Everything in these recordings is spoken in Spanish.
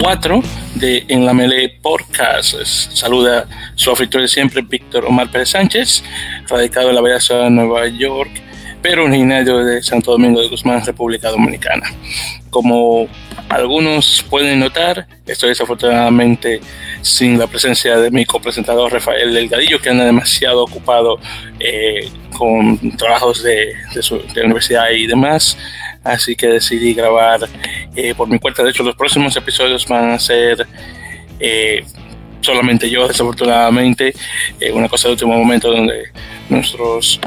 4 de En la Melee Podcast. Saluda su anfitrión de siempre, Víctor Omar Pérez Sánchez, radicado en la bella ciudad de Nueva York, pero originario de Santo Domingo de Guzmán, República Dominicana. Como algunos pueden notar, estoy desafortunadamente sin la presencia de mi copresentador Rafael Delgadillo, que anda demasiado ocupado eh, con trabajos de, su, de universidad y demás así que decidí grabar eh, por mi cuenta. De hecho, los próximos episodios van a ser eh, solamente yo, desafortunadamente, eh, una cosa de último momento donde nuestros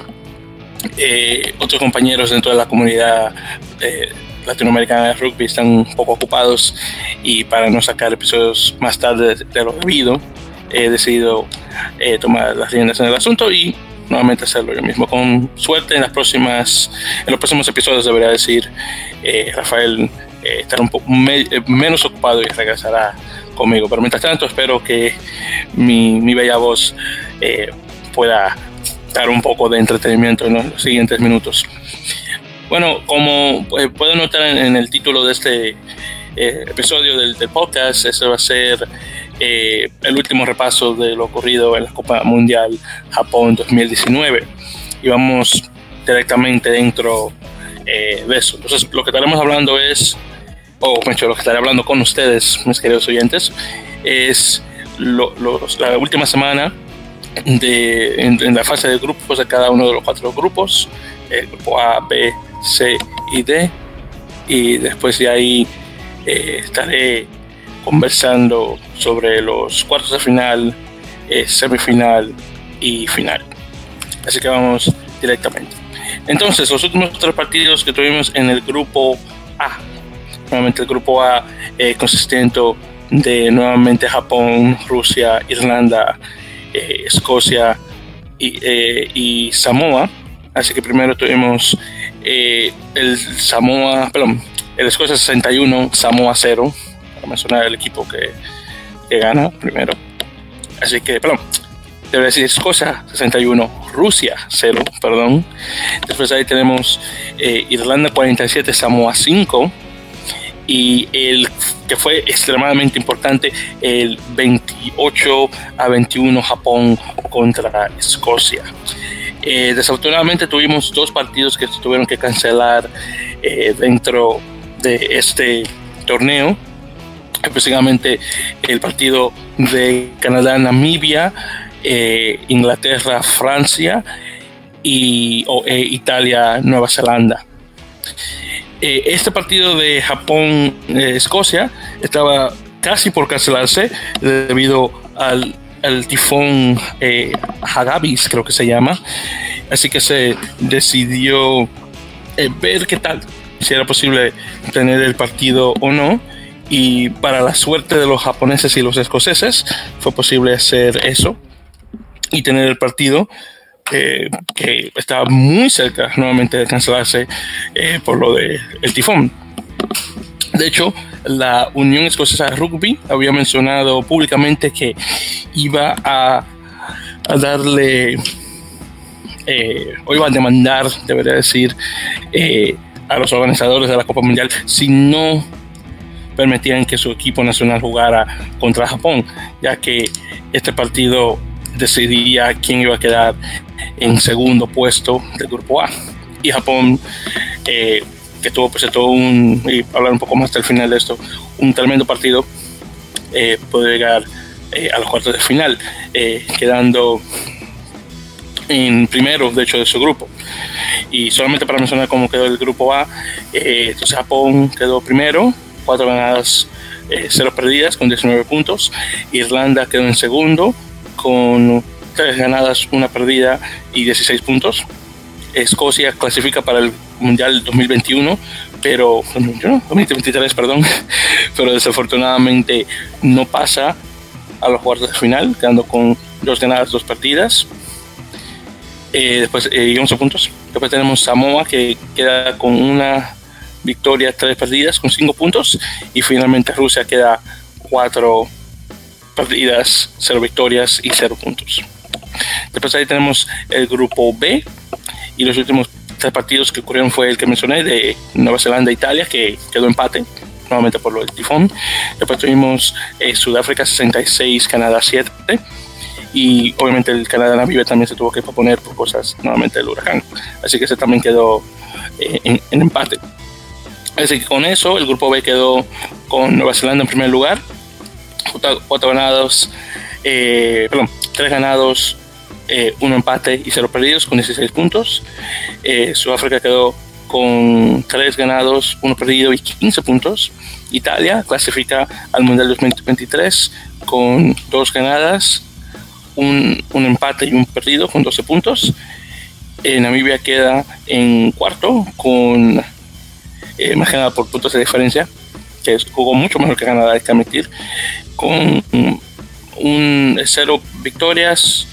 otros compañeros dentro de la comunidad latinoamericana de rugby están un poco ocupados y para no sacar episodios más tarde de lo debido, he decidido tomar las riendas en el asunto y nuevamente hacerlo yo mismo. Con suerte en las próximas, en los próximos episodios debería decir eh, Rafael eh, estará un poco eh, menos ocupado y regresará conmigo. Pero mientras tanto espero que mi, bella voz pueda dar un poco de entretenimiento en los siguientes minutos. Bueno, como pueden notar en, el título de este episodio del, del podcast, ese va a ser eh, el último repaso de lo ocurrido en la Copa Mundial Japón 2019 y vamos directamente dentro eh, de eso. Entonces, lo que estaremos hablando es, o mejor, lo que estaré hablando con ustedes, mis queridos oyentes, es la última semana de, en, la fase de grupos de cada uno de los cuatro grupos, el grupo A, B, C y D, y después de ahí eh, estaré conversando sobre los cuartos de final, eh, semifinal y final. Así que vamos directamente. Entonces, los últimos tres partidos que tuvimos en el grupo A, nuevamente el grupo A eh, consistente de nuevamente Japón, Rusia, Irlanda, eh, Escocia y, y, Samoa. Así que primero tuvimos el Samoa, perdón, el Escocia 61, Samoa 0 mencionar el equipo que, que gana primero. Así que, perdón, debe decir Escocia 61, Rusia 0, perdón. Después ahí tenemos eh, Irlanda 47, Samoa 5. Y el que fue extremadamente importante, el 28 a 21 Japón contra Escocia. Eh, desafortunadamente tuvimos dos partidos que tuvieron que cancelar eh, dentro de este torneo específicamente el partido de Canadá-Namibia, eh, Inglaterra-Francia y e Italia-Nueva Zelanda. Eh, este partido de Japón-Escocia estaba casi por cancelarse debido al, tifón eh, Hagabis, creo que se llama. Así que se decidió ver qué tal, si era posible tener el partido o no y para la suerte de los japoneses y los escoceses fue posible hacer eso y tener el partido eh, que estaba muy cerca nuevamente de cancelarse eh, por lo del el tifón. De hecho, la Unión Escocesa de Rugby había mencionado públicamente que iba a, darle, eh, o iba a demandar, debería decir, a los organizadores de la Copa Mundial si no permitían que su equipo nacional jugara contra Japón, ya que este partido decidía quién iba a quedar en segundo puesto del grupo A. Y Japón, eh, que tuvo pues todo un, y hablar un poco más hasta el final de esto, un tremendo partido, eh, puede llegar eh, a los cuartos de final, quedando en primero, de hecho, de su grupo. Y solamente para mencionar cómo quedó el grupo A, entonces Japón quedó primero, cuatro ganadas, eh, cero perdidas con 19 puntos. Irlanda quedó en segundo con tres ganadas, una perdida y 16 puntos. Escocia clasifica para el Mundial 2021, pero 2023, perdón, pero desafortunadamente no pasa a los cuartos de final, quedando con dos ganadas, dos partidas. Eh, después, eh, 11 puntos. Después tenemos Samoa, que queda con una victorias, tres perdidas con cinco puntos. Y finalmente Rusia queda cuatro perdidas, cero victorias y cero puntos. Después ahí tenemos el grupo B y los últimos tres partidos que ocurrieron fue el que mencioné de Nueva Zelanda e Italia, que quedó empate, nuevamente por lo del tifón. Después tuvimos eh, Sudáfrica 66, Canadá 7. Y obviamente el Canadá Namibia también se tuvo que proponer por cosas nuevamente del huracán. Así que ese también quedó eh, en, empate. Así que con eso el grupo B quedó con Nueva Zelanda en primer lugar. Cuatro ganados, eh, perdón, tres ganados, eh, uno empate y cero perdidos con 16 puntos. Eh, Sudáfrica quedó con tres ganados, uno perdido y 15 puntos. Italia clasifica al Mundial 2023 con dos ganadas, un, un empate y un perdido con 12 puntos. Namibia queda en cuarto con eh, más que nada por puntos de diferencia, que jugó mucho mejor que Canadá, hay que admitir, con un cero victorias,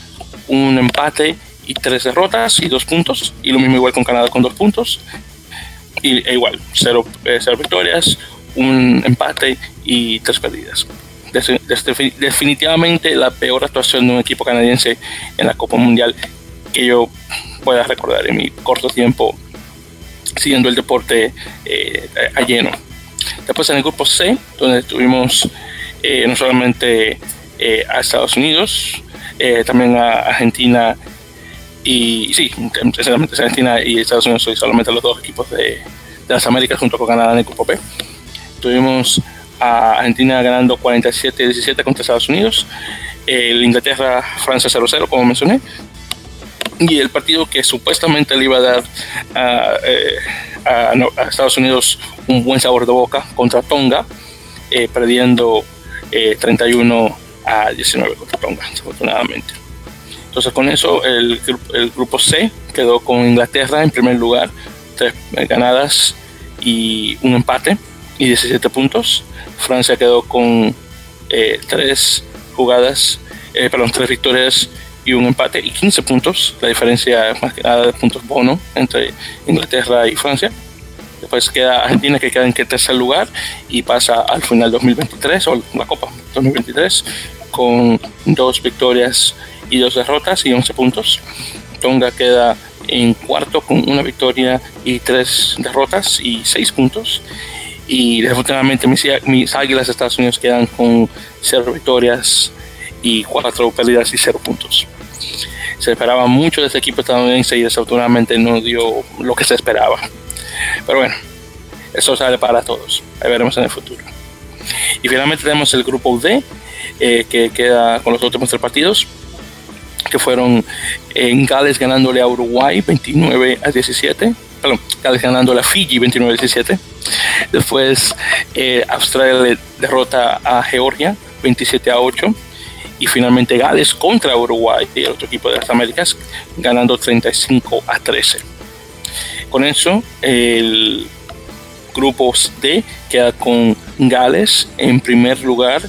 un empate y tres derrotas y dos puntos, y lo mismo igual con Canadá con dos puntos, y e igual, cero, eh, cero victorias, un empate y tres perdidas. definitivamente la peor actuación de un equipo canadiense en la Copa Mundial que yo pueda recordar en mi corto tiempo siguiendo el deporte eh, a lleno. Después en el grupo C, donde tuvimos eh, no solamente eh, a Estados Unidos, también a Argentina y sí, sinceramente Argentina y Estados Unidos son solamente los dos equipos de, de, las Américas junto con Canadá en el grupo B. Tuvimos a Argentina ganando 47-17 contra Estados Unidos, el Inglaterra Francia 0-0 como mencioné, y el partido que supuestamente le iba a dar eh, a, Estados Unidos un buen sabor de boca contra Tonga, eh, perdiendo 31 eh, a 19 contra Tonga, desafortunadamente. Entonces con eso el, el, grupo C quedó con Inglaterra en primer lugar, tres ganadas y un empate y 17 puntos. Francia quedó con tres jugadas, perdón, tres victorias y un empate y 15 puntos. La diferencia es más que nada de puntos bono entre Inglaterra y Francia. Después queda Argentina que queda en tercer lugar y pasa al final 2023 o la Copa 2023 con dos victorias y dos derrotas y 11 puntos. Tonga queda en cuarto con una victoria y tres derrotas y seis puntos. Y desafortunadamente mis, mis águilas de Estados Unidos quedan con cero victorias y cuatro pérdidas y cero puntos se esperaba mucho de este equipo estadounidense y desafortunadamente no dio lo que se esperaba. Pero bueno, eso sale para todos. Ahí veremos en el futuro. Y finalmente tenemos el grupo D, eh, que queda con los últimos tres partidos, que fueron en Gales ganándole a Uruguay 29 a 17. Perdón, Gales ganándole a Fiji 29 a 17. Después eh, Australia derrota a Georgia 27 a 8 y finalmente Gales contra Uruguay, y el otro equipo de las Américas, ganando 35 a 13. Con eso, el grupo D queda con Gales en primer lugar,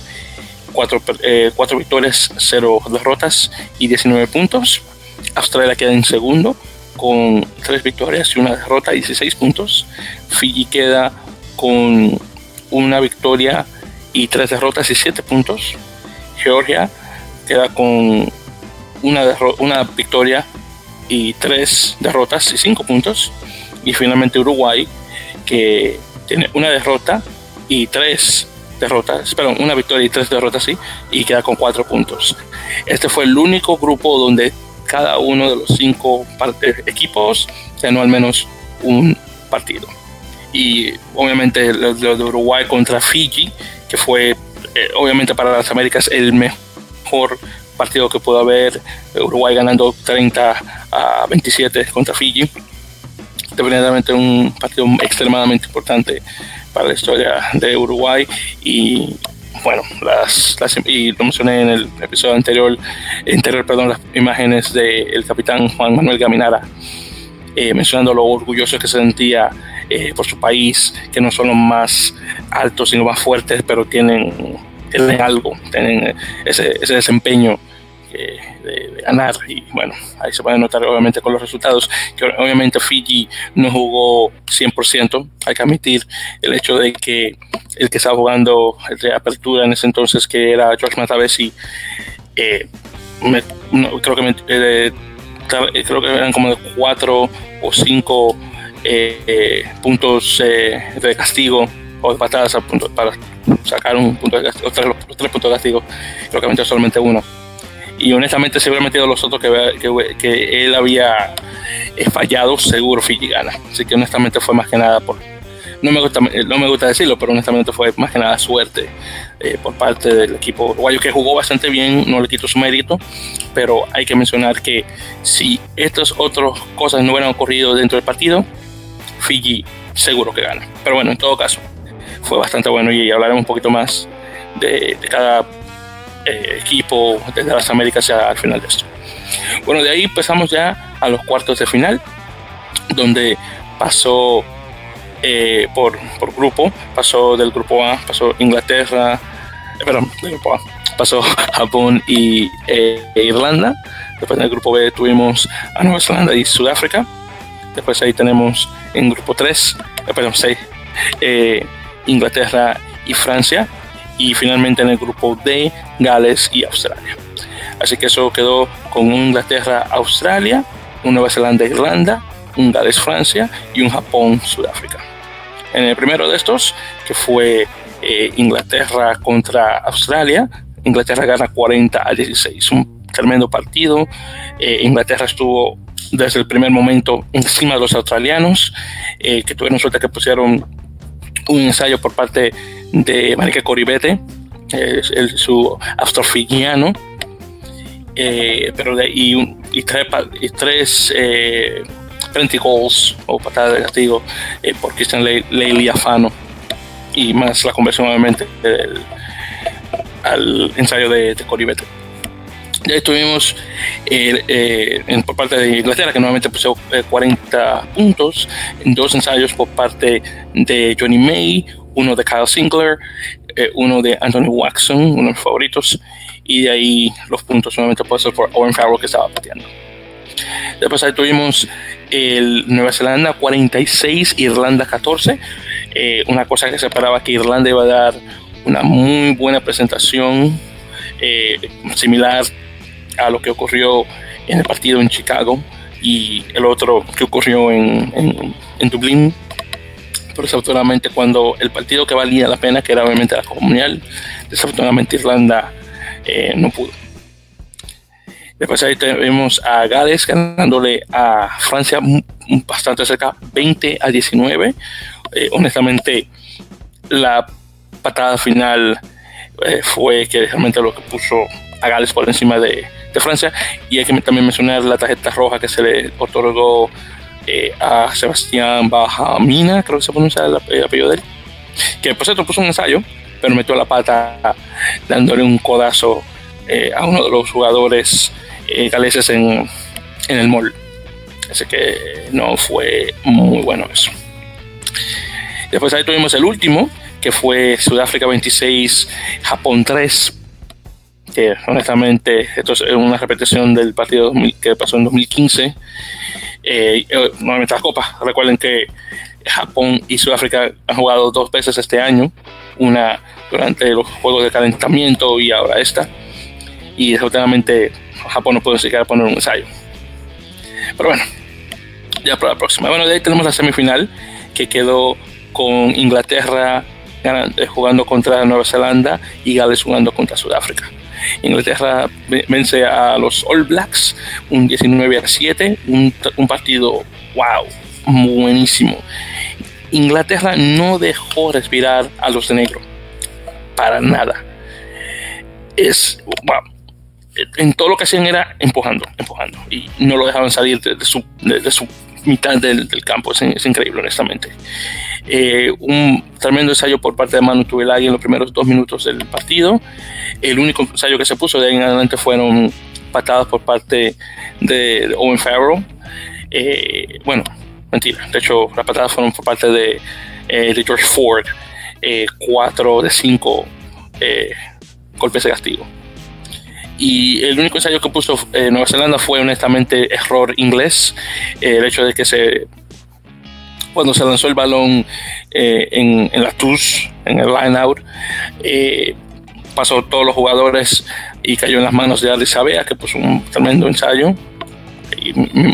cuatro, eh, victorias, cero derrotas y 19 puntos. Australia queda en segundo con tres victorias y una derrota, 16 puntos. Fiji queda con una victoria y tres derrotas y 7 puntos. Georgia queda con una, victoria y tres derrotas y cinco puntos. Y finalmente Uruguay, que tiene una derrota y tres derrotas, perdón, una victoria y tres derrotas, sí, y queda con cuatro puntos. Este fue el único grupo donde cada uno de los cinco equipos ganó al menos un partido. Y obviamente lo, de Uruguay contra Fiji, que fue eh, obviamente para las Américas el mejor partido que pudo haber, Uruguay ganando 30 a 27 contra Fiji. Definitivamente un partido extremadamente importante para la historia de Uruguay y bueno, las, y lo mencioné en el episodio anterior, anterior perdón, las imágenes del capitán Juan Manuel Gaminara, eh, mencionando lo orgulloso que se sentía eh, por su país, que no son los más altos, sino más fuertes, pero tienen tienen algo, tienen ese, ese desempeño de, ganar y bueno, ahí se puede notar obviamente con los resultados, que obviamente Fiji no jugó 100%, hay que admitir el hecho de que el que estaba jugando de apertura en ese entonces, que era George Matavesi, eh, creo que eh, creo que eran como de cuatro o cinco eh, puntos de castigo o de patadas para sacar un punto de castigo, tres, tres puntos de castigo, creo que metió solamente uno. Y honestamente, si hubiera metido los otros que, que, él había eh, fallado, seguro Fiji gana. Así que honestamente fue más que nada por. No me gusta, no me gusta decirlo, pero honestamente fue más que nada suerte eh, por parte del equipo uruguayo que jugó bastante bien, no le quito su mérito, pero hay que mencionar que si estas otras cosas no hubieran ocurrido dentro del partido, Fiji seguro que gana. Pero bueno, en todo caso, fue bastante bueno y hablaremos un poquito más de, cada eh, equipo desde las Américas al final de esto. Bueno, de ahí pasamos ya a los cuartos de final, donde pasó eh, por, por, grupo, pasó del grupo A, pasó Inglaterra, eh, perdón, del grupo A, pasó Japón y Irlanda. Después en el grupo B tuvimos a Nueva Zelanda y Sudáfrica. Después ahí tenemos en grupo 3, perdón, 6, Inglaterra y Francia, y finalmente en el grupo D, Gales y Australia. Así que eso quedó con Inglaterra, Australia, un Nueva Zelanda, Irlanda, un Gales, Francia y un Japón, Sudáfrica. En el primero de estos, que fue eh, Inglaterra contra Australia, Inglaterra gana 40 a 16, un tremendo partido. Eh, Inglaterra estuvo desde el primer momento encima de los australianos, eh, que tuvieron suerte que pusieron un ensayo por parte de Marica Coribete, el, su astrofigiano, eh, pero y, tres, y tres eh, goals o patadas de castigo eh, por Cristian Leiliafano y más la conversión obviamente al ensayo de Coribete. Estuvimos eh, eh, por parte de Inglaterra, que nuevamente puso 40 eh, puntos, en dos ensayos por parte de Johnny May, uno de Kyle Sinclair, uno de Anthony Watson, uno de mis favoritos, y de ahí los puntos nuevamente puestos por Owen Farrell que estaba pateando. Después ahí tuvimos el Nueva Zelanda 46, Irlanda 14. una cosa que se esperaba que Irlanda iba a dar una muy buena presentación, similar a lo que ocurrió en el partido en Chicago y el otro que ocurrió en, en, Dublín. Pero desafortunadamente cuando el partido que valía la pena, que era obviamente la Comunidad, desafortunadamente Irlanda eh, no pudo. Después ahí tenemos a Gales ganándole a Francia bastante cerca, 20 a 19. Eh, honestamente, la patada final eh, fue que realmente lo que puso a Gales por encima de, de Francia. Y hay que también mencionar la tarjeta roja que se le otorgó eh, a Sebastián Bajamina, creo que se pronuncia el, apellido de él, que por cierto puso un ensayo, pero metió la pata dándole un codazo eh, a uno de los jugadores eh, galeses en, en el mall. Así que no fue muy bueno eso. Después ahí tuvimos el último, que fue Sudáfrica 26, Japón 3 honestamente esto es una repetición del partido que pasó en 2015. Eh, eh, nuevamente la Copa. Recuerden que Japón y Sudáfrica han jugado dos veces este año, una durante los juegos de calentamiento y ahora esta. Y desafortunadamente Japón no pudo siquiera poner un ensayo. Pero bueno, ya para la próxima. Bueno, de ahí tenemos la semifinal que quedó con Inglaterra jugando contra Nueva Zelanda y Gales jugando contra Sudáfrica. Inglaterra vence a los All Blacks un 19 a 7, un, partido wow, buenísimo. Inglaterra no dejó respirar a los de negro, para nada. Es, wow, en todo lo que hacían era empujando, empujando, y no lo dejaban salir de, su, de, su, mitad del, campo, es, increíble, honestamente. Eh, un tremendo ensayo por parte de Manu Tuvelagi en los primeros dos minutos del partido. El único ensayo que se puso de ahí en adelante fueron patadas por parte de, Owen Farrell. Eh, bueno, mentira. De hecho, las patadas fueron por parte de, eh, George Ford. cuatro de cinco golpes de castigo. Y el único ensayo que puso Nueva Zelanda fue honestamente error inglés. el hecho de que se cuando se lanzó el balón eh, en, la TUS, en el line out, eh, pasó todos los jugadores y cayó en las manos de Alice Abea, que puso un tremendo ensayo,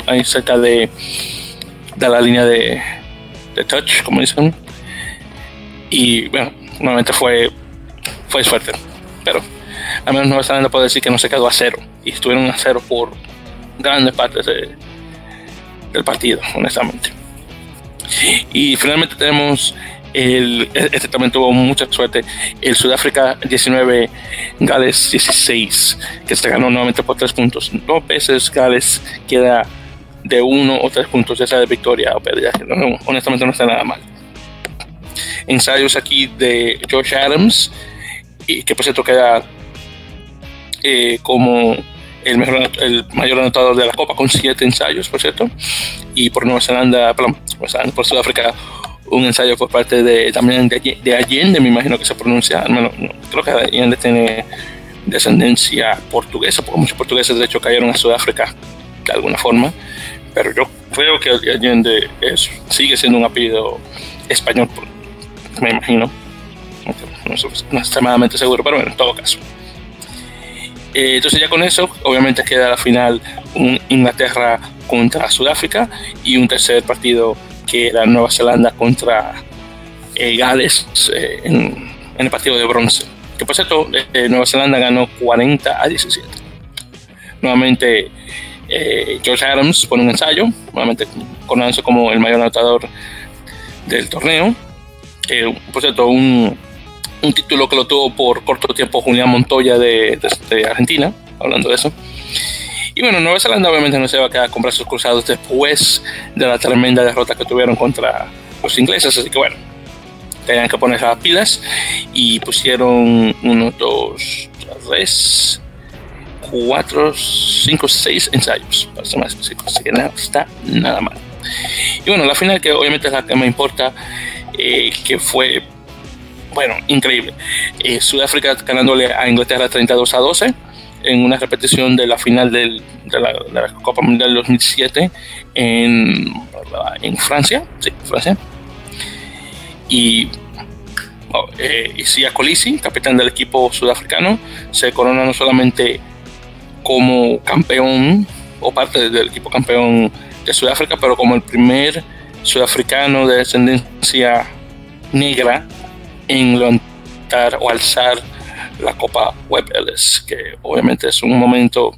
ahí cerca de, de la línea de, de touch, como dicen. Y bueno, nuevamente fue, fue fuerte. Pero al menos Nueva Zelanda puede decir que no se quedó a cero. Y estuvieron a cero por grandes partes del partido, honestamente. Y finalmente tenemos el, este también tuvo mucha suerte. El Sudáfrica 19, Gales 16, que se ganó nuevamente por tres puntos. Dos veces Gales queda de uno o tres puntos, ya sea de victoria o pérdida. honestamente no está nada mal. Ensayos aquí de Josh Adams, y que por cierto queda eh, como el, mejor, el mayor anotador de la Copa con siete ensayos, por cierto. Y por Nueva Zelanda, perdón, por Sudáfrica, un ensayo por parte de también de, Allende, me imagino que se pronuncia, al creo que Allende tiene descendencia portuguesa, porque muchos portugueses de hecho cayeron a Sudáfrica de alguna forma, pero yo creo que Allende es, sigue siendo un apellido español, me imagino, no, no extremadamente seguro, pero bueno, en todo caso. Eh, entonces ya con eso, obviamente queda la final Inglaterra contra Sudáfrica y un tercer partido que era Nueva Zelanda contra eh, Gales eh, en, el partido de bronce. Que por cierto, eh, Nueva Zelanda ganó 40 a 17. Nuevamente, George Adams pone un ensayo, nuevamente conoce como el mayor anotador del torneo. por cierto, un, un, título que lo tuvo por corto tiempo Julián Montoya de, de Argentina, hablando de eso. Y bueno, Nueva Zelanda obviamente no se va a quedar con brazos cruzados después de la tremenda derrota que tuvieron contra los ingleses, así que bueno, tenían que poner las pilas y pusieron uno, dos, tres, cuatro, cinco, seis ensayos, para ser más específico, así que no está nada mal. Y bueno, la final que obviamente es la que me importa, eh, que fue, bueno, increíble. Eh, Sudáfrica ganándole a Inglaterra 32 a 12 en una repetición de la final de, la, Copa Mundial 2007 en, en Francia, Francia. Y oh, eh, Isia Colisi, capitán del equipo sudafricano, se corona no solamente como campeón o parte del equipo campeón de Sudáfrica, pero como el primer sudafricano de descendencia negra en levantar o alzar la Copa Web Ellis, que obviamente es un momento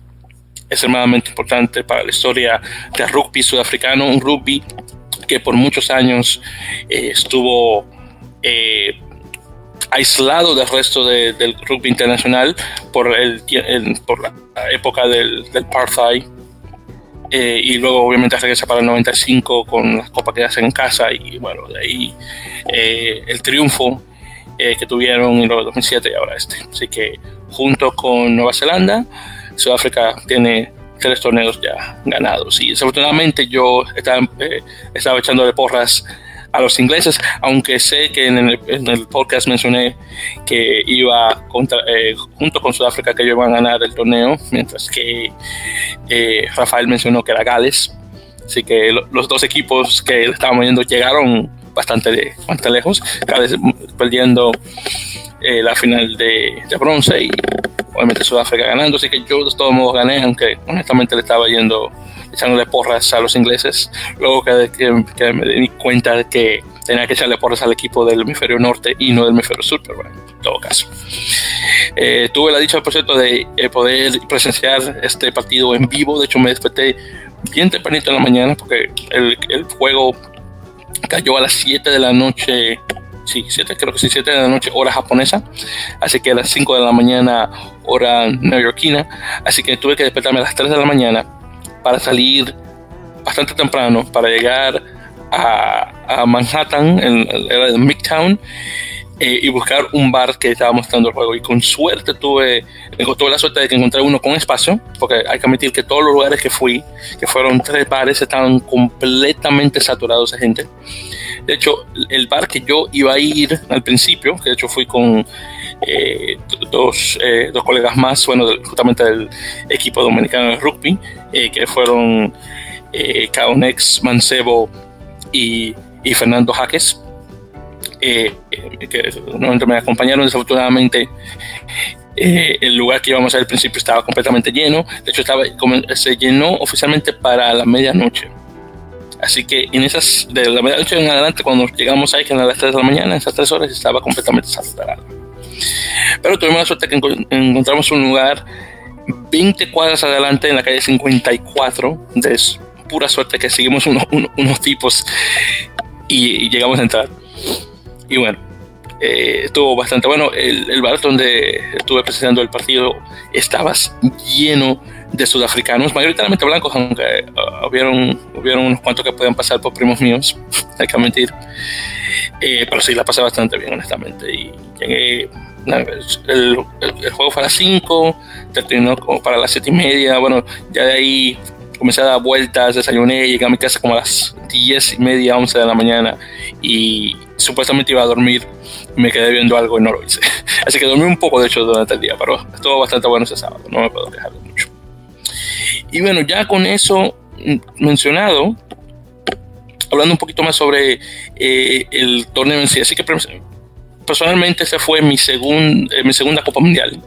extremadamente importante para la historia del rugby sudafricano, un rugby que por muchos años eh, estuvo eh, aislado del resto del rugby internacional por, el, por la época del, del apartheid eh, y luego obviamente regresa para el 95 con las copas que hacen en casa y bueno, de ahí el triunfo eh, que tuvieron en los 2007 y ahora este. Así que junto con Nueva Zelanda, Sudáfrica tiene tres torneos ya ganados. Y desafortunadamente yo estaba, eh, estaba echando de porras a los ingleses, aunque sé que en el, podcast mencioné que iba contra, eh, junto con Sudáfrica que ellos iban a ganar el torneo, mientras que Rafael mencionó que era Gales. Así que los dos equipos que estaban viendo llegaron bastante, bastante lejos, cada vez perdiendo eh, la final de, bronce y obviamente Sudáfrica ganando, así que yo de todos modos gané, aunque honestamente le estaba yendo echándole porras a los ingleses, luego que, que, me di cuenta de que tenía que echarle porras al equipo del hemisferio norte y no del hemisferio sur, pero bueno, en todo caso. Eh, tuve la dicha, por cierto, de eh, poder presenciar este partido en vivo, de hecho me desperté bien tempranito en la mañana porque el, el juego cayó a las 7 de la noche, sí, 7, creo que sí, 7 de la noche, hora japonesa, así que a las 5 de la mañana, hora neoyorquina, así que tuve que despertarme a las 3 de la mañana para salir bastante temprano, para llegar a, a Manhattan, en, en Midtown, eh, y buscar un bar que estaba mostrando el juego. Y con suerte tuve, tuve la suerte de que encontré uno con espacio, porque hay que admitir que todos los lugares que fui, que fueron tres bares, estaban completamente saturados de gente. De hecho, el bar que yo iba a ir al principio, que de hecho fui con eh, dos, eh, dos, colegas más, bueno, justamente del equipo dominicano de rugby, que fueron Caonex Mancebo y, y Fernando Jaques eh, que me acompañaron desafortunadamente. Eh, el lugar que íbamos al principio estaba completamente lleno. De hecho, estaba, se llenó oficialmente para la medianoche. Así que en esas, de la medianoche en adelante, cuando llegamos ahí, que a las 3 de la mañana, en esas 3 horas estaba completamente saludable. Pero tuvimos la suerte que encontramos un lugar 20 cuadras adelante en la calle 54. De pura suerte que seguimos unos, tipos y, llegamos a entrar. Y bueno, eh, estuvo bastante bueno. El, el, bar donde estuve presentando el partido estaba lleno de sudafricanos, mayoritariamente blancos, aunque uh, hubieron, hubieron unos cuantos que podían pasar por primos míos, hay que mentir. Eh, pero sí, la pasé bastante bien, honestamente. Y llegué el, juego fue a las 5, terminó como para las 7 y media. Bueno, ya de ahí comencé a dar vueltas, desayuné, llegué a mi casa como a las 10 y media, 11 de la mañana y supuestamente iba a dormir. Me quedé viendo algo y no lo hice. Así que dormí un poco, de hecho, durante el día, pero estuvo bastante bueno ese sábado, no me puedo quejar mucho. Y bueno, ya con eso mencionado, hablando un poquito más sobre eh, el torneo en sí, así que personalmente esa fue mi, eh, mi segunda Copa Mundial.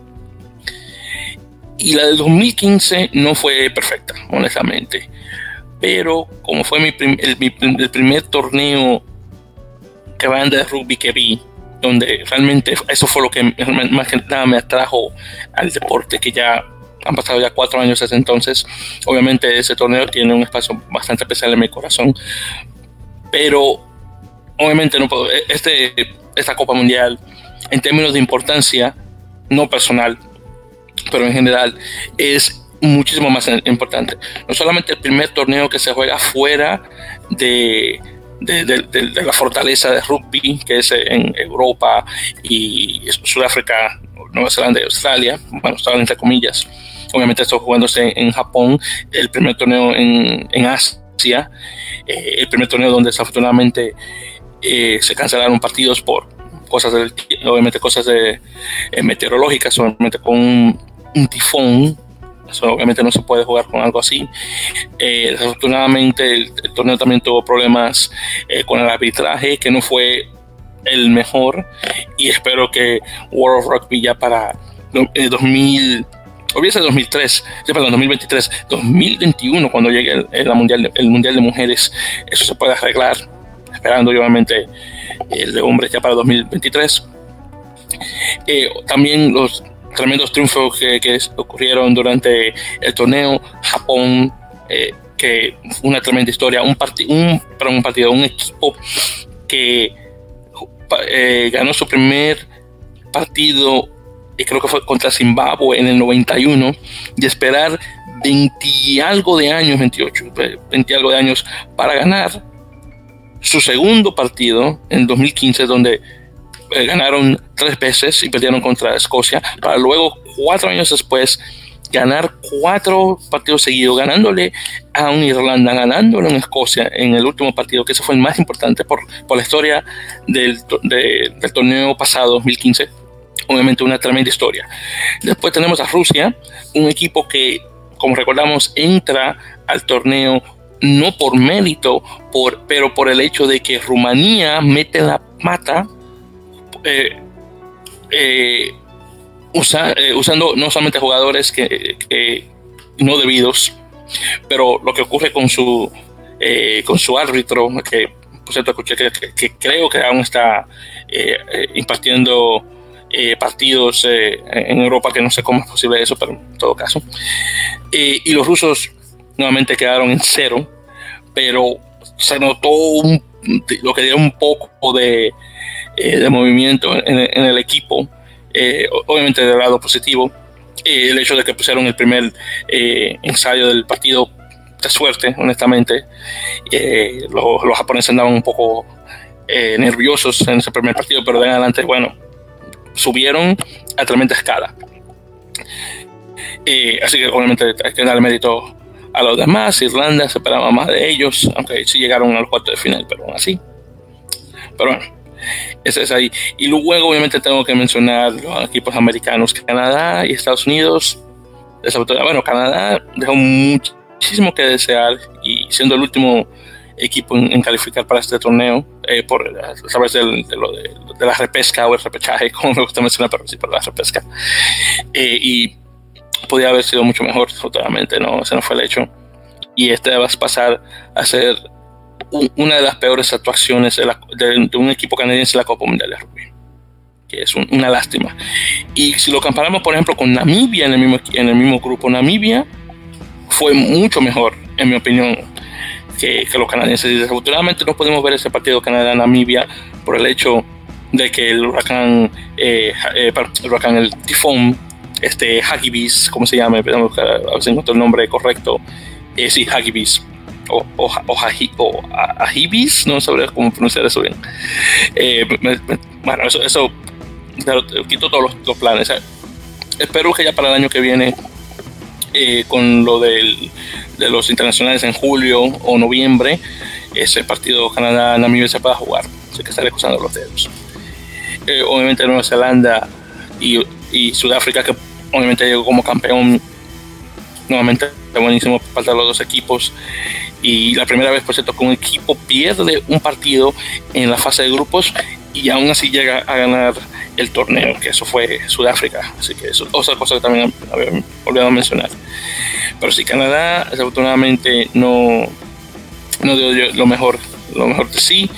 Y la del 2015 no fue perfecta, honestamente. Pero como fue mi, el, primer torneo que van de rugby que vi, donde realmente eso fue lo que más que nada me atrajo al deporte, que ya han pasado ya cuatro años desde entonces. Obviamente ese torneo tiene un espacio bastante especial en mi corazón, pero obviamente no puedo, este esta Copa Mundial en términos de importancia, no personal, pero en general, es muchísimo más importante. No solamente el primer torneo que se juega fuera de, de, la fortaleza de rugby, que es en Europa y Sudáfrica, Nueva Zelanda y Australia, bueno, estaban entre comillas. Obviamente estoy jugándose en, Japón, el primer torneo en, en Asia, eh, el primer torneo donde desafortunadamente eh, se cancelaron partidos por cosas del, obviamente cosas de, eh, meteorológicas, obviamente con un, tifón, obviamente no se puede jugar con algo así. Eh, desafortunadamente el, torneo también tuvo problemas con el arbitraje, que no fue el mejor, y espero que World of Rugby ya para 2000 hubiese 2003, ya perdón, 2023, 2021, cuando llegue el, mundial, el Mundial de Mujeres, eso se puede arreglar esperando obviamente el de hombres ya para 2023. Eh, también los tremendos triunfos que, ocurrieron durante el torneo, Japón, eh, que fue una tremenda historia, un, un, un partido, un equipo que eh, ganó su primer partido, y creo que fue contra Zimbabue en el 91, y esperar 20 y algo de años, 28, 20 y algo de años para ganar su segundo partido en 2015, donde eh, ganaron tres veces y perdieron contra Escocia, para luego, cuatro años después, ganar cuatro partidos seguidos, ganándole a un Irlanda, ganándole a Escocia en el último partido, que ese fue el más importante por, por la historia del, del torneo pasado, 2015. Obviamente una tremenda historia. Después tenemos a Rusia, un equipo que, como recordamos, entra al torneo no por mérito, por, pero por el hecho de que Rumanía mete la mata eh, eh, eh, usando no solamente jugadores que, no debidos, pero lo que ocurre con su, con su árbitro, que por cierto escuché que, creo que aún está impartiendo partidos en Europa, que no sé cómo es posible eso, pero en todo caso. y los rusos nuevamente quedaron en cero, pero se notó lo que dio un poco de, eh, movimiento en, el equipo, eh, obviamente del lado positivo. Eh, el hecho de que pusieron el primer ensayo del partido de suerte, honestamente. Los, los, japoneses andaban un poco nerviosos en ese primer partido, pero de en adelante, bueno, subieron a tremenda escala. así que obviamente hay que darle mérito a los demás. Irlanda se esperaba más de ellos, aunque sí llegaron al cuarto de final, pero aún así. Pero bueno, ese es ahí. Y luego, obviamente, tengo que mencionar los equipos americanos, Canadá y Estados Unidos. Bueno, Canadá dejó muchísimo que desear y siendo el último equipo en, calificar para este torneo eh, por a través de, de, la repesca o el repechaje, como me gusta mencionar, pero sí por la repesca. Eh, y podía haber sido mucho mejor, totalmente, no, ese no fue el hecho. Y este va a pasar a ser una de las peores actuaciones de, un equipo canadiense en la Copa Mundial de Rugby, que es una lástima. Y si lo comparamos, por ejemplo, con Namibia en el mismo, en el mismo grupo, Namibia fue mucho mejor, en mi opinión, que, los canadienses. Y desafortunadamente no podemos ver ese partido Canadá-Namibia por el hecho de que el huracán, eh, eh, el huracán, el tifón, este Hagibis, ¿cómo se llama? a ver si encuentro el nombre correcto. Eh, sí, Hagibis. O, o, o, Ahibis, no sabría cómo pronunciar eso bien. Eh, bueno, eso, eso quito todos los, planes. espero que ya para el año que viene, con lo del, de los internacionales en julio o noviembre, ese partido Canadá-Namibia se pueda jugar. Así que estaré cruzando los dedos. Eh, obviamente Nueva Zelanda y, y, Sudáfrica, que obviamente llegó como campeón, nuevamente buenísimo para los dos equipos. Y la primera vez, por cierto, que un equipo pierde un partido en la fase de grupos y aún así llega a ganar el torneo, que eso fue Sudáfrica. Así que eso es otra cosa que también había olvidado mencionar. Pero si Canadá, desafortunadamente, no, no dio lo mejor, lo mejor de sí.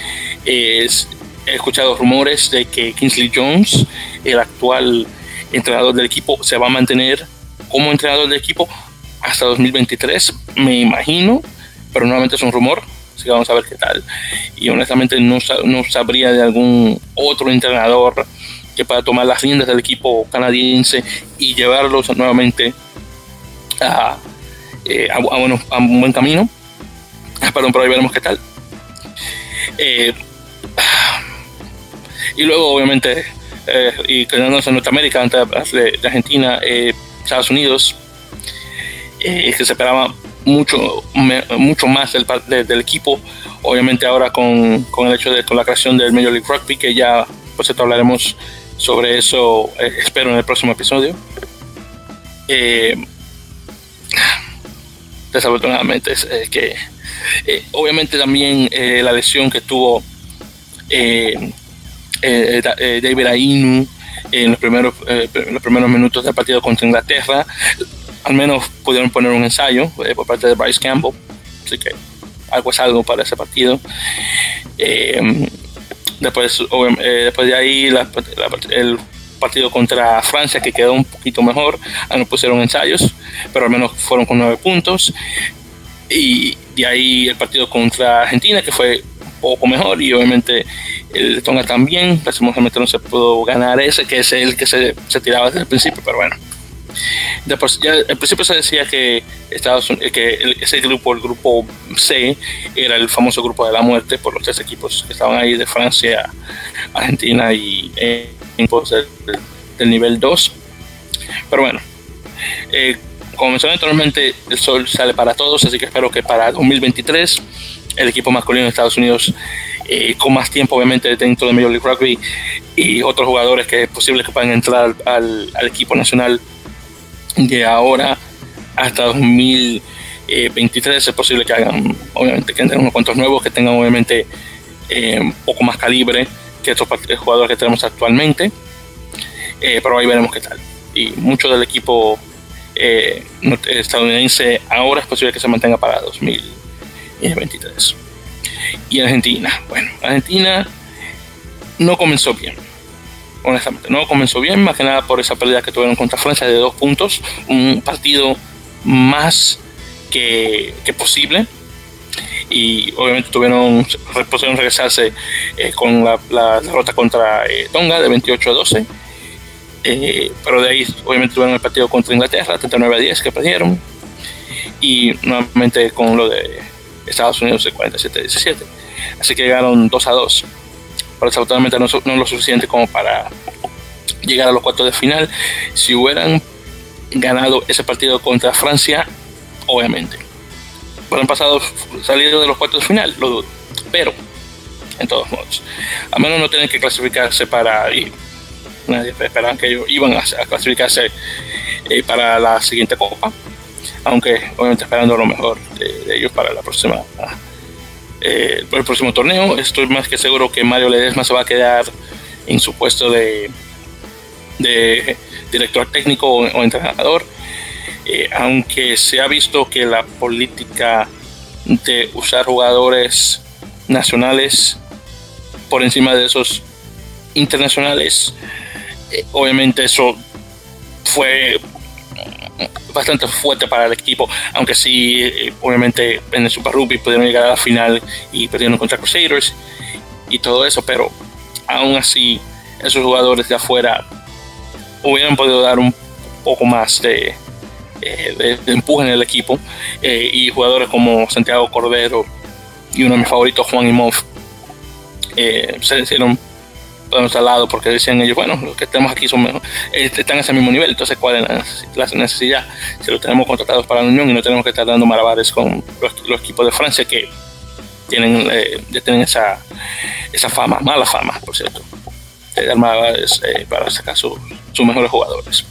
Es, he escuchado rumores de que Kingsley Jones, el actual entrenador del equipo, se va a mantener como entrenador del equipo hasta 2023, me imagino, pero nuevamente es un rumor, así que vamos a ver qué tal. Y honestamente no, no sabría de algún otro entrenador que pueda tomar las riendas del equipo canadiense y llevarlos nuevamente a, eh, a, un buen camino. Perdón, pero ahí veremos qué tal. Eh, y luego, obviamente, eh, y quedándonos en Norteamérica, antes de, Argentina, eh, Estados Unidos, eh, que se esperaba mucho, mucho más del, del, equipo. Obviamente, ahora con, con, el hecho de con la creación del Major League Rugby, que ya, pues, hablaremos sobre eso, espero, en el próximo episodio. desafortunadamente, es que obviamente también la lesión que tuvo eh, eh, David Ainu en los primeros, eh, los primeros minutos del partido contra Inglaterra. Al menos pudieron poner un ensayo por parte de Bryce Campbell, así que algo es algo para ese partido. después, después de ahí, el partido contra Francia, que quedó un poquito mejor, no pusieron ensayos, pero al menos fueron con nueve puntos. Y de ahí el partido contra Argentina, que fue un poco mejor, y obviamente el Tonga también, lastimosamente no se pudo ganar ese, que es el que se, se tiraba desde el principio, pero bueno. Después, ya al principio se decía que Estados que ese grupo, el grupo C, era el famoso grupo de la muerte por los tres equipos que estaban ahí de Francia, Argentina y eh, del, del, nivel 2. Pero bueno, eh, como mencioné anteriormente, el sol sale para todos, así que espero que para 2023 el equipo masculino de Estados Unidos eh, con más tiempo obviamente dentro de Major League Rugby y otros jugadores que es posible que puedan entrar al, equipo nacional de ahora hasta 2023 es posible que hagan obviamente que entren unos cuantos nuevos que tengan obviamente eh, un poco más calibre que estos jugadores que tenemos actualmente eh, pero ahí veremos qué tal y mucho del equipo estadounidense ahora es posible que se mantenga para 2023 y Argentina. Bueno, Argentina no comenzó bien. Honestamente, no comenzó bien, más que nada por esa pérdida que tuvieron contra Francia de dos puntos. Un partido más que, posible. Y obviamente tuvieron, pudieron regresarse eh, con la, derrota contra eh, Tonga de 28 a 12. Eh, pero de ahí, obviamente, tuvieron el partido contra Inglaterra, 39 a 10, que perdieron. Y nuevamente con lo de Estados Unidos de 47 a 17. Así que llegaron 2 a 2. Pero desafortunadamente no, no lo suficiente como para llegar a los cuartos de final. Si hubieran ganado ese partido contra Francia, obviamente. Hubieran pasado, salido de los cuartos de final, lo dudo. Pero, en todos modos, a menos no tienen que clasificarse para. Y nadie esperaba que ellos iban a, clasificarse eh, para la siguiente copa aunque obviamente esperando lo mejor de, ellos para la próxima eh, el próximo torneo. Estoy más que seguro que Mario Ledesma se va a quedar en su puesto de, de director técnico o, entrenador, eh, aunque se ha visto que la política de usar jugadores nacionales por encima de esos internacionales. Eh, obviamente eso fue bastante fuerte para el equipo, aunque sí, eh, obviamente en el Super Rugby pudieron llegar a la final y perdieron contra Crusaders y todo eso, pero aún así esos jugadores de afuera hubieran podido dar un poco más de, eh, empuje en el equipo eh, y jugadores como Santiago Cordero y uno de mis favoritos, Juan Imov, se hicieron a nuestro lado porque decían ellos, bueno, los que tenemos aquí son eh, están a ese mismo nivel, entonces cuál es la, necesidad si los tenemos contratados para la Unión y no tenemos que estar dando malabares con los, equipos de Francia que tienen, eh, ya tienen esa, esa fama, mala fama, por cierto, de dar malabares eh, para sacar sus mejores jugadores.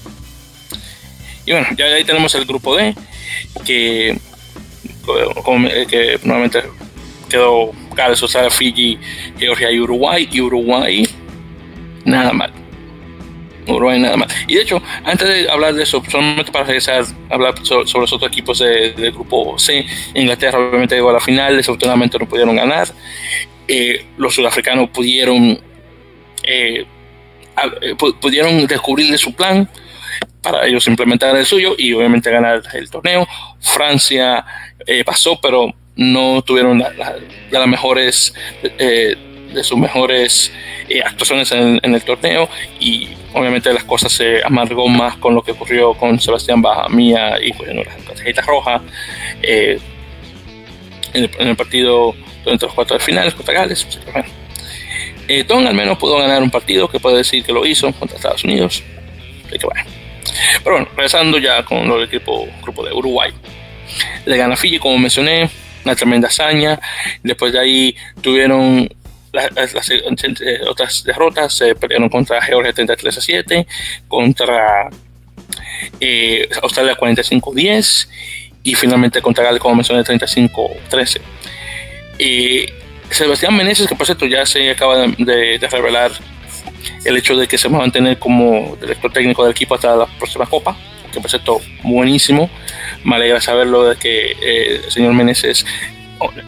Y bueno, ya ahí tenemos el grupo D, que, que nuevamente quedó Gales, sea Fiji, Georgia y Uruguay. Y Uruguay nada mal. Uruguay nada mal. Y de hecho, antes de hablar de eso, solamente para regresar hablar sobre los otros equipos del grupo C, Inglaterra obviamente llegó a la final, desafortunadamente no pudieron ganar. Eh, los sudafricanos pudieron, eh, eh, pudieron descubrirle su plan para ellos implementar el suyo y obviamente ganar el torneo. Francia pasó, pero no tuvieron las mejores de sus mejores eh, actuaciones en, el torneo y obviamente las cosas se amargó más con lo que ocurrió con Sebastián Mía y bueno, la tarjeta roja eh, en, el, partido entre los cuatro de finales contra Gales. Bueno. Eh, Don al menos pudo ganar un partido que puede decir que lo hizo contra Estados Unidos. Pero bueno, regresando ya con el equipo grupo de Uruguay. Le gana Fiji, como mencioné, una tremenda hazaña. Después de ahí tuvieron las, eh, otras derrotas se perdieron contra Georgia 33 a 7, contra eh, Australia 45 10 y finalmente contra Gales, como mencioné, 35 13. Sebastián Meneses, que por cierto ya se acaba de, revelar el hecho de que se va a mantener como director técnico del equipo hasta la próxima Copa, que por cierto buenísimo. Me alegra saberlo de que eh, el señor Meneses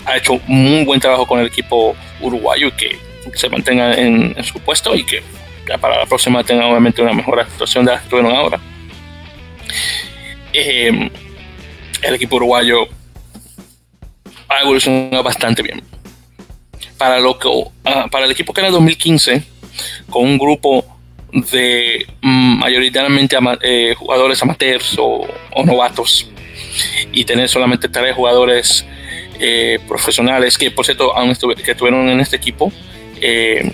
ha hecho muy buen trabajo con el equipo uruguayo y que se mantenga en, su puesto y que para la próxima tenga obviamente una mejor actuación de la que tuvieron ahora. Em, el equipo uruguayo ha evolucionado bastante bien. Para, lo que, ah, para el equipo que era 2015, con un grupo de mm, mayoritariamente eh, jugadores amateurs o, novatos y tener solamente tres jugadores eh, profesionales que, por cierto, aún estuvieron en este equipo. Eh,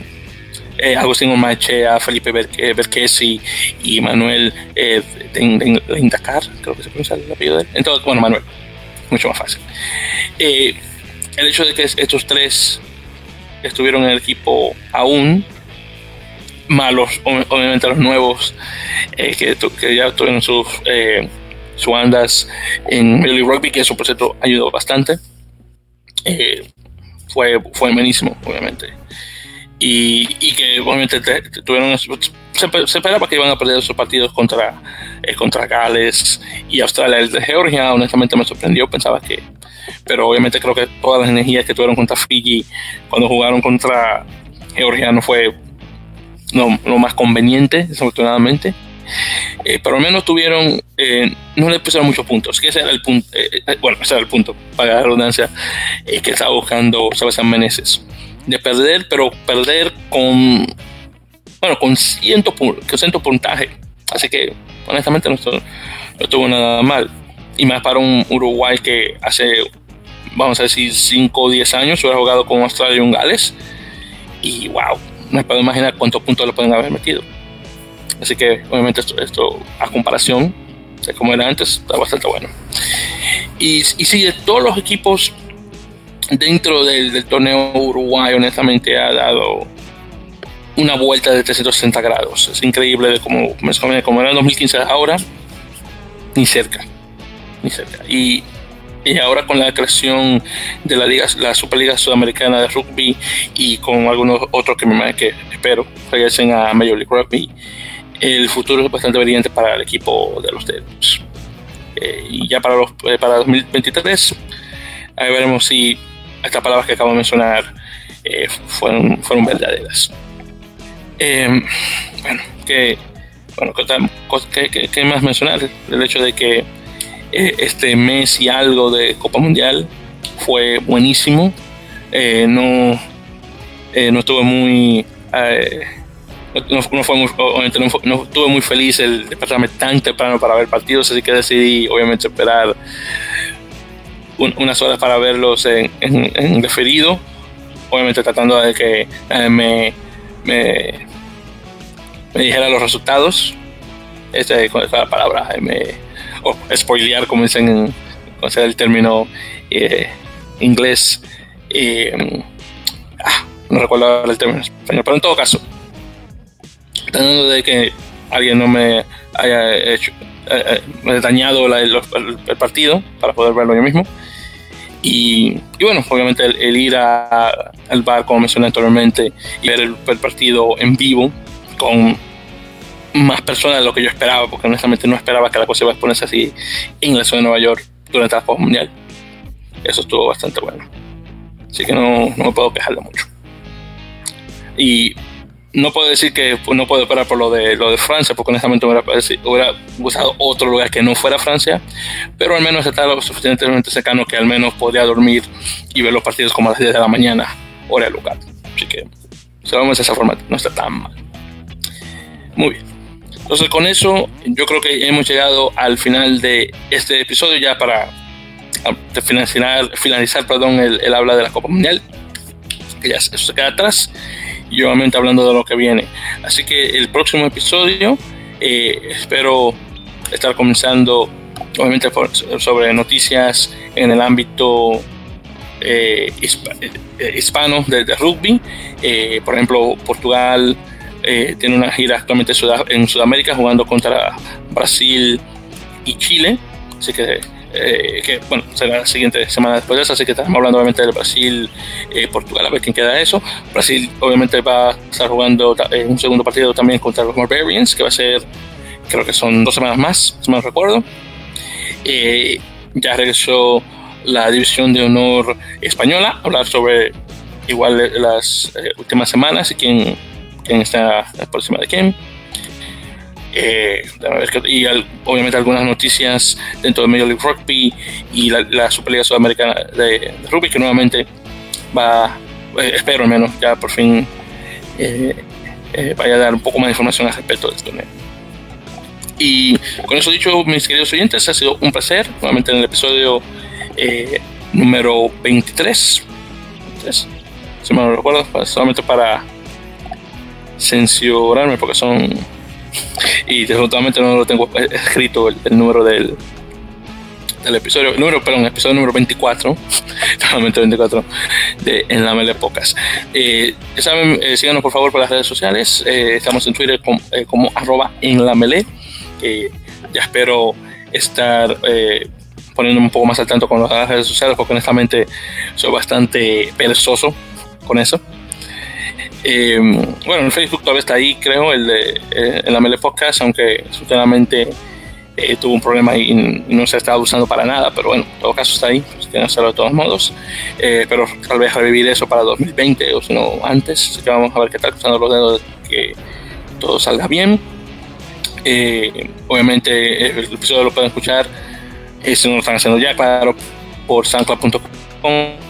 eh, Agustín Omachea, Felipe Berques y, Manuel eh, Indacar, creo que se pronuncia el apellido de él. Entonces, bueno, Manuel, mucho más fácil. el hecho de que estos tres estuvieron en el equipo aún, malos, obviamente los nuevos, que, que, ya tuvieron sus, sus andas en Millie Rugby, que eso por cierto ayudó bastante. Eh, fue, fue buenísimo, obviamente. Y, que obviamente tuvieron se, esperaba que iban a perder esos partidos contra, eh, contra Gales y Australia. El de Georgia, honestamente, me sorprendió. Pensaba que, pero obviamente creo que todas las energías que tuvieron contra Fiji cuando jugaron contra Georgia no fue lo más conveniente, desafortunadamente. Eh, pero al menos tuvieron, eh, no le pusieron muchos puntos, que ese era el punto, eh, bueno, ese era el punto, para la redundancia, que estaba buscando Sebastián Meneses, de perder, pero perder con, bueno, con ciento, ciento puntaje, así que honestamente no no estuvo nada mal, y más para un Uruguay que hace, vamos a decir, 5 o 10 años hubiera jugado con Australia y un Gales, y wow, no puedo imaginar cuántos puntos le pueden haber metido. Así que obviamente esto, a comparación de cómo era antes está bastante bueno. Y, y sí, de todos los equipos dentro del, torneo Uruguay honestamente ha dado una vuelta de 360 grados. Es increíble de cómo, como era en 2015 ahora, ni cerca, ni cerca. Y, y, ahora con la creación de la liga, la Superliga Sudamericana de Rugby y con algunos otros que me que espero regresen a Major League Rugby el futuro es bastante brillante para el equipo de los Devils. Eh, y ya para, los, eh, para 2023, ahí veremos si estas palabras que acabo de mencionar fueron, fueron verdaderas. Em, bueno, que, bueno ¿qué, más mencionar? El hecho de que este mes y algo de Copa Mundial fue buenísimo. no, no estuve muy no, fue muy, no, estuve muy feliz el despertarme tan temprano para ver partidos, así que decidí obviamente esperar unas horas para verlos en, en, referido, obviamente tratando de que eh, me, me, me, dijera los resultados. Este, con la palabra, eh, o spoilear, como dicen en el término eh, inglés. Ah, no recuerdo el término español, pero en todo caso, tratando de que alguien no me haya hecho eh, eh dañado el, partido para poder verlo yo mismo. Y, bueno, obviamente el, ir al bar, como mencioné anteriormente, y ver el, partido en vivo con más personas de lo que yo esperaba, porque honestamente no esperaba que la cosa iba a ponerse así en la ciudad de Nueva York durante la Copa Mundial. Eso estuvo bastante bueno. Así que no, no me puedo quejarlo mucho. Y no puedo decir que no puedo esperar por lo de lo de Francia, porque honestamente hubiera, hubiera gustado otro lugar que no fuera Francia, pero al menos está lo suficientemente cercano que al menos podría dormir y ver los partidos como a las 10 de la mañana, hora del lugar. Así que, si vamos de esa forma, no está tan mal. Muy bien. Entonces, con eso, yo creo que hemos llegado al final de este episodio, ya para finalizar, finalizar perdón, el, el habla de la Copa Mundial, ya se queda atrás y obviamente hablando de lo que viene. Así que el próximo episodio eh, espero estar comenzando obviamente sobre noticias en el ámbito eh, eh, hispano de, rugby. por ejemplo, Portugal tiene una gira actualmente en Sudamérica jugando contra Brasil y Chile. Así que eh, que bueno, será la siguiente semana después de eso, así que estamos hablando obviamente de Brasil, eh, Portugal, a ver quién queda eso. Brasil obviamente va a estar jugando en un segundo partido también contra los Barbarians, que va a ser, creo que son dos semanas más, si me recuerdo. Eh, ya regresó la división de honor española, hablar sobre igual las últimas semanas y quién, quién está por encima de quién. Eh, y obviamente algunas noticias dentro de Major League Rugby y la, Superliga Sudamericana de, Rugby, que nuevamente va, eh, espero al menos, ya por fin eh, vaya a dar un poco más de información al respecto de esto. Y con eso dicho, mis queridos oyentes, ha sido un placer, nuevamente en el episodio número 23. si me lo recuerdo, solamente para censurarme, porque son y desafortunadamente no lo tengo escrito el, número del, del episodio, el número, perdón, el episodio número 24, 24 de En la Mele Pocas. Eh, saben, eh, síganos por favor por las redes sociales, eh, estamos en Twitter como, como arroba en la Mele, ya espero estar poniéndome un poco más al tanto con las redes sociales, porque honestamente soy bastante perezoso con eso. Eh, bueno, en Facebook todavía está ahí, creo, el de eh, la Mele Podcast, aunque sinceramente eh, tuvo un problema y, no se está usando para nada, pero bueno, en todo caso está ahí, pues tienen que hacerlo de todos modos. pero tal vez revivir eso para 2020 o si no antes, así que vamos a ver qué tal, cruzando los dedos que todo salga bien. obviamente el episodio lo pueden escuchar, si no lo están haciendo ya, claro, por soundcloud.com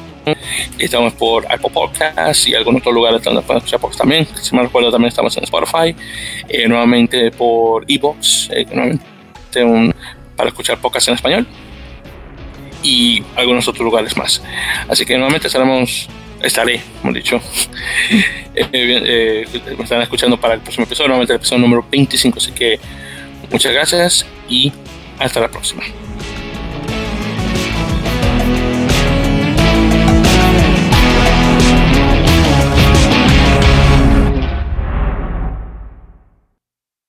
Estamos por Apple Podcasts y algunos otros lugares donde pueden escuchar podcasts también. Si me recuerdo, también estamos en Spotify. Eh, nuevamente por Evox, eh, nuevamente para escuchar podcasts en español. Y algunos otros lugares más. Así que nuevamente estaremos estaré, hemos dicho. Eh, eh, me están escuchando para el próximo episodio, nuevamente el episodio número 25. Así que muchas gracias y hasta la próxima.